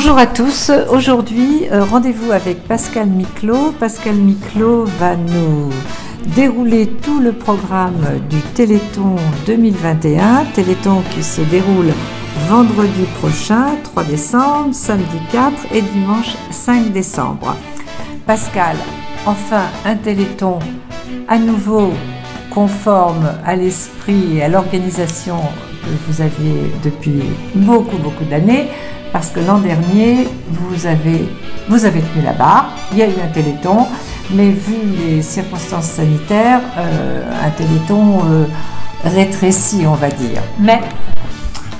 Bonjour à tous. Aujourd'hui, euh, rendez-vous avec Pascal Miclot. Pascal Miclot va nous dérouler tout le programme du Téléthon 2021. Téléthon qui se déroule vendredi prochain, 3 décembre, samedi 4 et dimanche 5 décembre. Pascal, enfin un Téléthon à nouveau conforme à l'esprit et à l'organisation vous aviez depuis beaucoup, beaucoup d'années, parce que l'an dernier, vous avez, vous avez tenu la barre, il y a eu un téléthon, mais vu les circonstances sanitaires, euh, un téléthon euh, rétréci, on va dire. Mais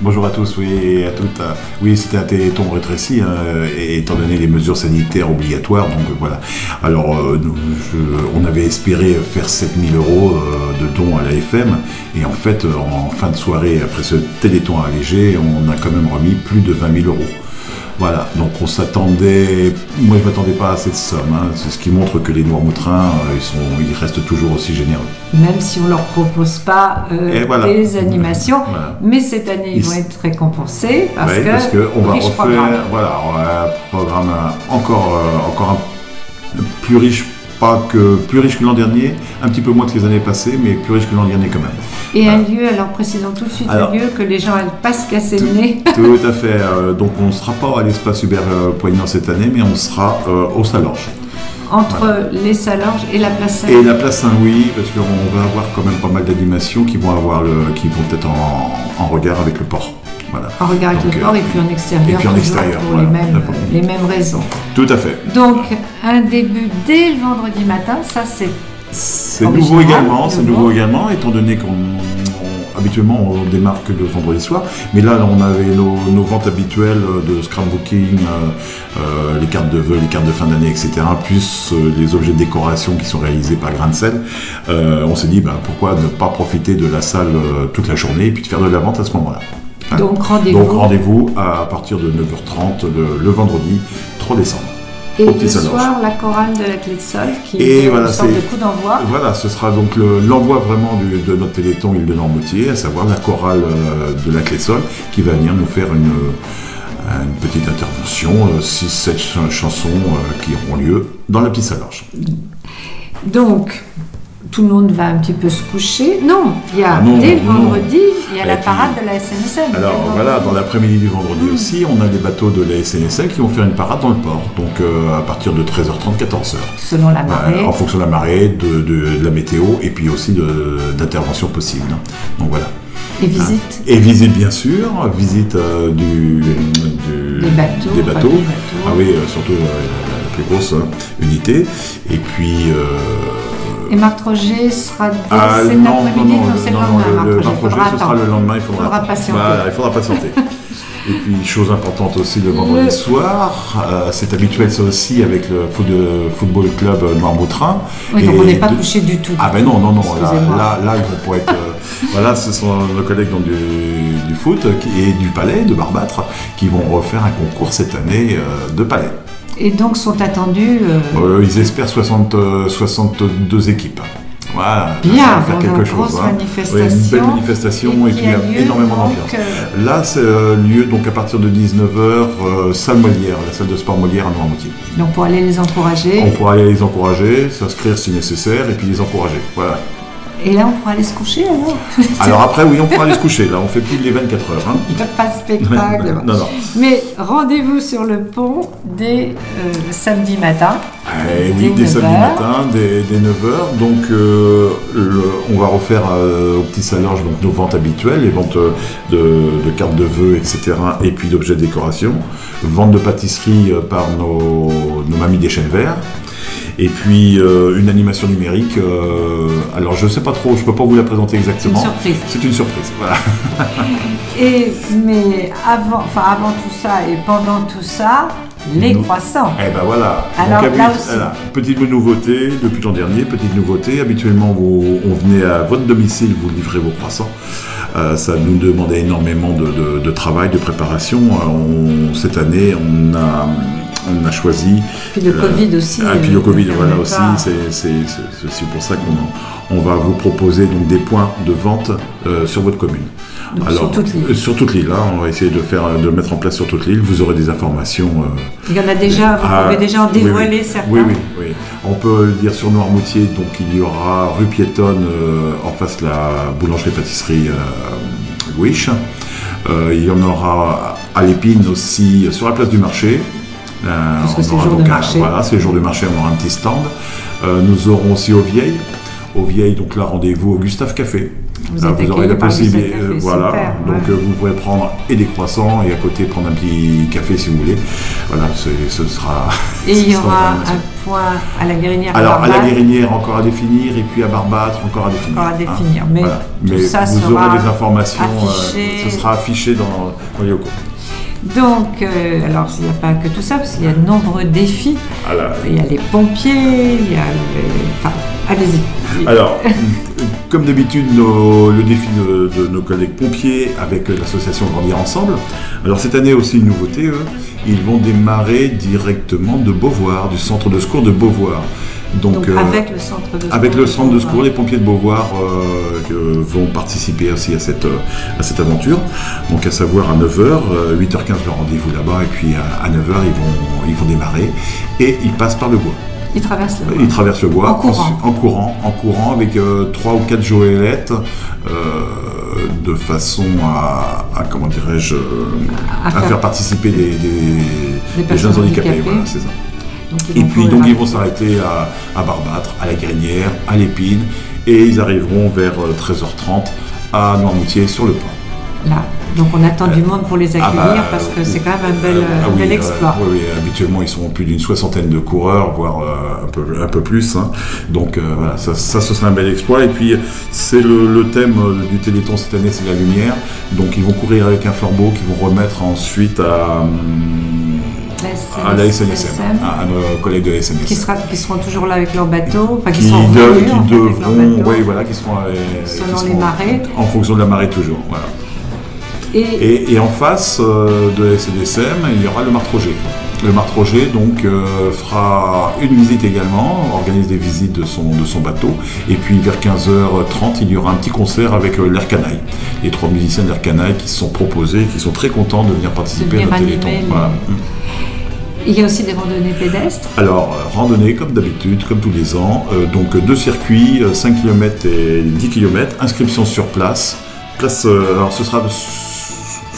Bonjour à tous, oui, et à toutes. Oui, c'était un téléthon rétréci, hein, étant donné les mesures sanitaires obligatoires. Donc voilà. Alors, euh, on avait espéré faire 7000 euros euh, de dons à la FM, et en fait, en fin de soirée, après ce téléthon allégé, on a quand même remis plus de 20 000 euros. Voilà, donc on s'attendait, moi je m'attendais pas à cette somme, hein. c'est ce qui montre que les Noirmoutrins, euh, ils, sont, ils restent toujours aussi généreux. même si on leur propose pas euh, voilà. des animations, Voilà. mais cette année ils Ils- vont être récompensés parce Ouais, que, parce que on va refaire programme. voilà un programme euh, encore euh, encore un, plus riche pas que plus riche que l'an dernier un petit peu moins que les années passées mais plus riche que l'an dernier quand même Et un lieu, alors précisons tout de suite Alors- un lieu que les gens n'aillent pas se casser le nez. tout à fait euh, donc on ne sera pas à l'espace Hubert euh, Poignant cette année mais on sera euh, au Salorge. Entre les Salorges et la place Saint- et la place Saint-Louis parce qu'on va avoir quand même pas mal d'animations qui vont avoir le qui vont être en, en regard avec le port. Voilà. En regard avec Donc, le port et puis en extérieur, et puis en extérieur, pour voilà, les, mêmes, les mêmes raisons. tout à fait. Donc un début dès le vendredi matin, ça c'est C'est nouveau également, c'est nouveau. également, étant donné qu'on on- habituellement on démarre que le vendredi soir, mais là on avait nos, nos ventes habituelles de scrapbooking, euh, euh, les cartes de vœux, les cartes de fin d'année, etc., plus euh, les objets de décoration qui sont réalisés par Grain de Sel. On s'est dit ben, pourquoi ne pas profiter de la salle toute la journée et puis de faire de la vente à ce moment-là. Hein. donc rendez-vous. À partir de 9h30 le, le vendredi 3 décembre. Et au le soir, la chorale de la clé de sol qui Et est voilà, une sorte de coup d'envoi. Voilà, ce sera donc le- l'envoi vraiment du- de notre téléthon Île de Normoutier, à savoir la chorale euh, de la Clé-Sol, qui va venir nous faire une, euh, une petite intervention, 6-7 chansons euh, qui auront lieu dans la petite Salorge. Donc, tout le monde va un petit peu se coucher. Non, il y a Ah non, dès le vendredi, il y a Et la puis- parade de la SNSM. Alors voilà, dans l'après-midi du vendredi aussi, on a des bateaux de la SNSL qui vont faire une parade dans le port, donc euh, à partir de 13h30, 14h. Selon la marée. en fonction de la marée, de, de- de la météo et puis aussi d'interventions possibles. hein. Donc voilà. Et visite. Et visite bien sûr, visite euh, du, du- Des bateaux, des enfin, bateaux. des bateaux. Ah oui, euh, surtout la, la plus grosse hein, unité. Et puis. euh, Et Marc Roger sera ah, c'est non, non, non, c'est le lendemain, Roger. Roger, ce sera le lendemain, il faudra, Faudra patienter. Voilà, il faudra patienter. Et puis, chose importante aussi le vendredi Le- soir, euh, c'est habituel ça aussi avec le foot- de- football club Noirmoutrin. Oui, donc Et on n'est pas de- couché du tout. Ah ben non, non, non, là, là, là, ils vont pouvoir être... euh, voilà, ce sont nos collègues donc, du, du foot et du palais, de Barbâtre, qui vont refaire un concours cette année euh, de palais. Et donc sont attendus. euh, Euh, ils espèrent 60, euh, 62 équipes. Voilà, Bien, ça va faire quelque chose. grosse hein. manifestation. Une belle manifestation et, et puis a il y a lieu, énormément d'ambiance. euh, Là, c'est euh, lieu donc à partir de 19h, salle Molière, la salle de sport Molière à Noirmoutier. Donc pour aller les encourager. On pourra aller les encourager, s'inscrire si nécessaire et puis les encourager. Voilà. Et là, on pourra aller se coucher alors. Alors après, oui, on pourra aller se coucher. Là, on fait plus les 24 heures. hein. Il n'y a pas de spectacle. non, non. Mais rendez-vous sur le pont dès euh, samedi matin. Eh oui, Dès dès samedi 9 heures. matin, dès, 9h. Donc, euh, le- on va refaire euh, au petit Salorge donc, nos ventes habituelles, les ventes de, de cartes de vœux, etc. Et puis d'objets de décoration. Vente de pâtisserie par nos, nos mamies des chênes verts. Et puis euh, une animation numérique. euh, alors, je ne sais pas trop, je ne peux pas vous la présenter exactement. C'est une surprise. C'est une surprise, voilà. Et, mais avant, enfin, avant tout ça et pendant tout ça, les Nous- croissants. Eh ben voilà. Alors, Donc, là aussi. voilà. Petite nouveauté depuis l'an dernier, petite nouveauté. Habituellement, vous, on venait à votre domicile, vous livrez vos croissants. Euh, ça nous demandait énormément de, de- de travail, de préparation. On- cette année, on a, on a choisi. Puis le Covid aussi. Ah, puis le Covid, voilà aussi. C'est aussi pour ça qu'on on va vous proposer donc des points de vente sur votre commune. Alors, sur toute l'île. Sur toute l'île, hein, on va essayer de faire, de mettre en place sur toute l'île. Vous aurez des informations. il y en a déjà. Vous pouvez déjà en dévoiler certains. Oui, oui, oui. On peut le dire sur Noirmoutier. Donc il y aura rue piétonne en face de la boulangerie-pâtisserie Wish. il y en aura à l'épine aussi sur la place du marché. Euh, Parce que c'est jour de marché. Voilà, c'est jour de marché, on aura un petit stand. Euh, nous aurons aussi au Vieilles. Au Vieilles, donc là, rendez-vous au Gustave Café. Vous, euh, vous aurez la possibilité. voilà, donc vous pourrez prendre et des croissants et à côté prendre un petit café si vous voulez. Voilà, ce sera. Et il y aura un point à la Guérinière. Alors à la Guérinière encore à définir et puis à Barbâtre encore à définir. Encore à définir, mais, mais ça vous aurez des informations. Affiché... ce sera affiché dans, dans les locaux. Donc, euh, alors il n'y a pas que tout ça, parce qu'il y a de nombreux défis. Il y a les pompiers, il y a les... Enfin, allez-y. Alors, comme d'habitude, le défi de, nos collègues pompiers avec l'association Grandir Ensemble. Alors cette année aussi une nouveauté, eux, ils vont démarrer directement de Beauvoir, du centre de secours de Beauvoir. Donc, euh, avec le centre de secours. Avec le centre de secours, les pompiers de Beauvoir euh, vont participer aussi à cette, à cette aventure. Donc à savoir à 9h, 8h15 le rendez-vous là-bas, et puis à, 9h ils vont, ils vont démarrer. Et ils passent par le bois. Ils traversent le bois. Ils traversent le bois en courant, en, courant, en courant avec euh, trois ou quatre joëlettes. de façon à, comment dirais-je, à, faire, participer des, des, jeunes handicapés. Voilà, c'est ça et puis donc ils vont s'arrêter à, à, Barbâtre, à la Grinière, à l'Épine, et ils arriveront vers 13h30 euh, à Noirmoutier sur le pont. Là. Donc on attend du monde pour les ah accueillir bah, parce que c'est quand même un bel, ah bel exploit. oui, habituellement ils sont plus d'une soixantaine de coureurs, voire euh, un, peu, un peu plus. Hein. Donc euh, voilà, ça, ça, ce sera un bel exploit. Et puis c'est le, thème du Téléthon cette année, c'est la lumière. Donc ils vont courir avec un flambeau qu'ils vont remettre ensuite à... Hum, à la SNSM, à, nos collègues de la SNSM. Qui, sera, qui seront toujours là avec leur bateau, enfin qui, qui, sont de, qui devront, oui, voilà, qui seront, selon les marées. En fonction de la marée toujours, voilà. Et, et, en face euh, de la SNSM, il y aura le Martroger. Le Martroger donc euh, fera une visite également, organise des visites de son, de son bateau, et puis vers 15h30 il y aura un petit concert avec euh, l'Air Canaille. Les trois musiciens de l'Air Canaille qui se sont proposés, qui sont très contents de venir participer à notre téléthon. Voilà. Il y a aussi des randonnées pédestres Alors, euh, randonnées comme d'habitude, comme tous les ans. Euh, donc deux circuits, 5 euh, km et 10 km, inscription sur place. place alors ce sera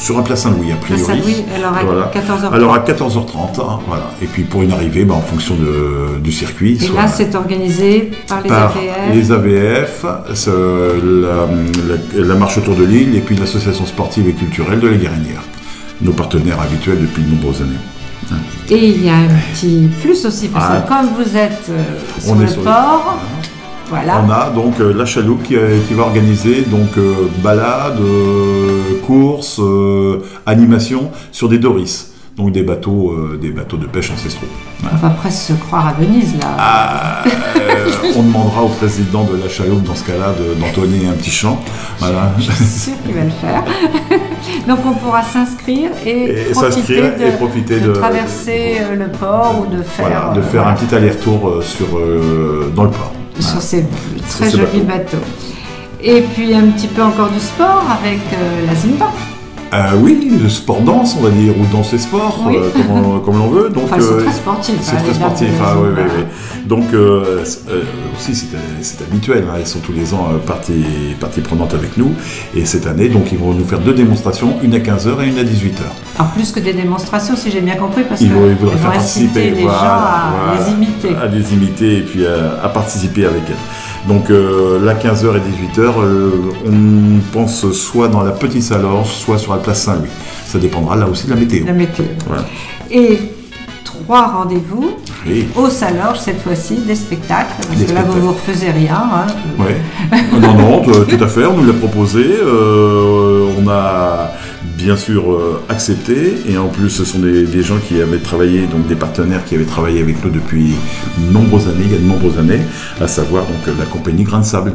sur un place Saint-Louis, a priori. Saint-Louis, alors à 14h30. Alors à 14h30, hein, voilà. Et puis pour une arrivée, bah, en fonction de, du circuit. Et là, c'est organisé par les AVF Les AVF, la, la, marche autour de l'île et puis l'association sportive et culturelle de la Guérinière. Nos partenaires habituels depuis de nombreuses années. Et il y a un petit plus aussi, parce que ah. comme vous êtes euh, sur le port, voilà. On a donc euh, la chaloupe qui, euh, qui, va organiser donc balades, courses, animations sur des doris donc des bateaux, des bateaux de pêche ancestraux. On va presque se croire à Venise là. Ah, on demandera au président de la chaloupe dans ce cas-là d'entonner un petit chant. Voilà. Je suis sûr qu'il va le faire. Donc on pourra s'inscrire et, profiter, de, traverser euh, le port ou de faire, de faire un petit aller-retour euh, sur, euh, dans le port. Sur ces très jolis bateaux. Et puis un petit peu encore du sport avec la Zimba. Euh, oui, sport danse, on va dire, ou danse et sport, euh, comme, l'on veut. Donc, c'est euh, très sportif. C'est hein, très sportif, ah, oui, oui, oui. Donc, aussi, c'est habituel, hein, ils sont tous les ans partie, partie prenante avec nous. Et cette année, donc, ils vont nous faire deux démonstrations, une à 15h et une à 18h. Alors, plus que des démonstrations, si j'ai bien compris, parce qu'ils vont, faire participer les gens à les imiter. À les imiter et puis à, à participer avec elles. Donc euh, là, 15h et 18h, euh, on pense soit dans la Petite Salorge, soit sur la place Saint-Louis. Ça dépendra là aussi de la météo. La météo. Et trois rendez-vous au Salorge cette fois-ci, des spectacles, parce que là vous ne vous refaisez rien. Hein. Oui. non, non, tout à fait, on nous l'a proposé. Euh, on a bien sûr euh, accepté et en plus ce sont des, gens qui avaient travaillé, donc des partenaires qui avaient travaillé avec nous depuis de nombreuses années, il y a de nombreuses années, à savoir donc la compagnie Grain de Sable.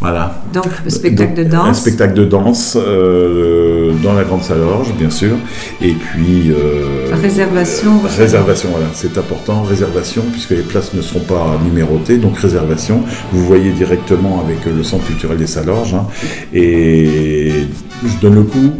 Voilà. Donc, spectacle de danse. Un spectacle de danse euh, dans la grande salle Orge, bien sûr. Et puis. Euh, réservation. réservation, voilà, c'est important. Réservation, puisque les places ne seront pas numérotées. Donc, réservation. Vous voyez directement avec le centre culturel des salles Orge. Hein. et je donne le coup.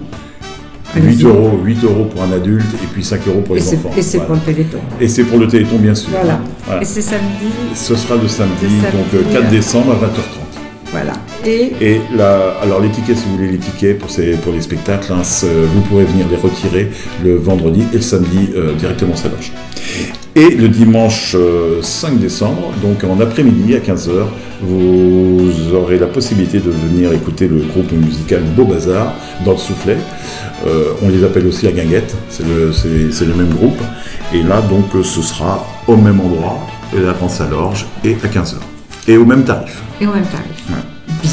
8 euros, 8 euros pour un adulte et puis 5 euros pour les enfants. Et c'est pour le Téléthon. Et c'est pour le Téléthon, bien sûr. Voilà. Et c'est samedi Ce sera le samedi, donc 4 décembre à 20h30. Voilà. Et, et là, alors les tickets, si vous voulez les tickets pour, ces, pour les spectacles, hein, vous pourrez venir les retirer le vendredi et le samedi euh, directement à Saloche. Et le dimanche 5 euh, décembre, donc en après-midi à 15h, vous aurez la possibilité de venir écouter le groupe musical Beau Bazar dans le soufflet. Euh, on les appelle aussi la guinguette, c'est le, le, même groupe. Et là, donc, ce sera au même endroit, et la France à l'Orge, et à 15h. Et au même tarif. Et au même tarif.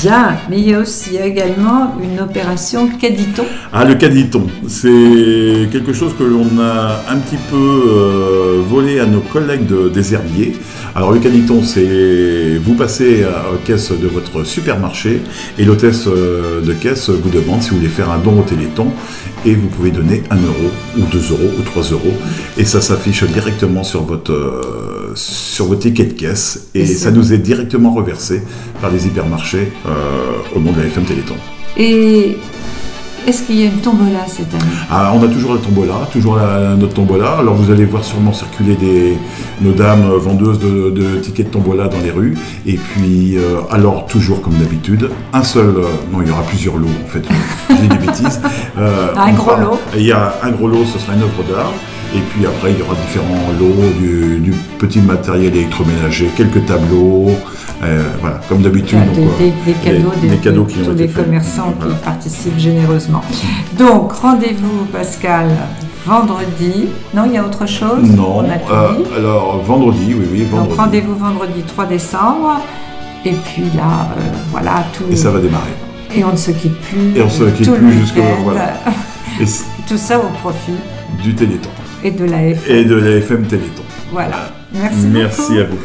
Bien, mais il y a aussi également une opération caditon. Ah, le caditon, c'est quelque chose que l'on a un petit peu euh, volé à nos collègues des herbiers. Alors le caditon, c'est vous passez à la caisse de votre supermarché et l'hôtesse euh, de caisse vous demande si vous voulez faire un don au Téléthon et vous pouvez donner 1 euro ou 2 euros ou 3 euros et ça s'affiche directement sur votre, euh, sur votre ticket de caisse et, ça nous est directement reversé par les hypermarchés euh, au nom de la FM Téléthon. Et est-ce qu'il y a une tombola cette année ah, On a toujours la tombola, toujours notre tombola. Alors vous allez voir sûrement circuler des, nos dames vendeuses de, tickets de tombola dans les rues. Et puis, euh, alors toujours comme d'habitude, un seul, euh, non il y aura plusieurs lots en fait, j'ai des bêtises. un gros lot Il y a un gros lot, ce sera une œuvre d'art. Et puis après, il y aura différents lots, du, petit matériel électroménager, quelques tableaux, euh, voilà, comme d'habitude. Des, des, cadeaux, des, cadeaux qui tous ont les commerçants qui participent généreusement. Donc, rendez-vous, Pascal, vendredi. Non, il y a autre chose Non, euh, alors vendredi, oui, oui, vendredi. Donc, rendez-vous vendredi 3 décembre. Et puis là, euh, voilà, tout. Et ça va démarrer. Et on ne se quitte plus. Et on se quitte plus jusqu'au. Voilà. tout ça au profit du Téléthon. Et de la FM. Et de la FM Téléthon. Voilà. Merci, Merci à vous.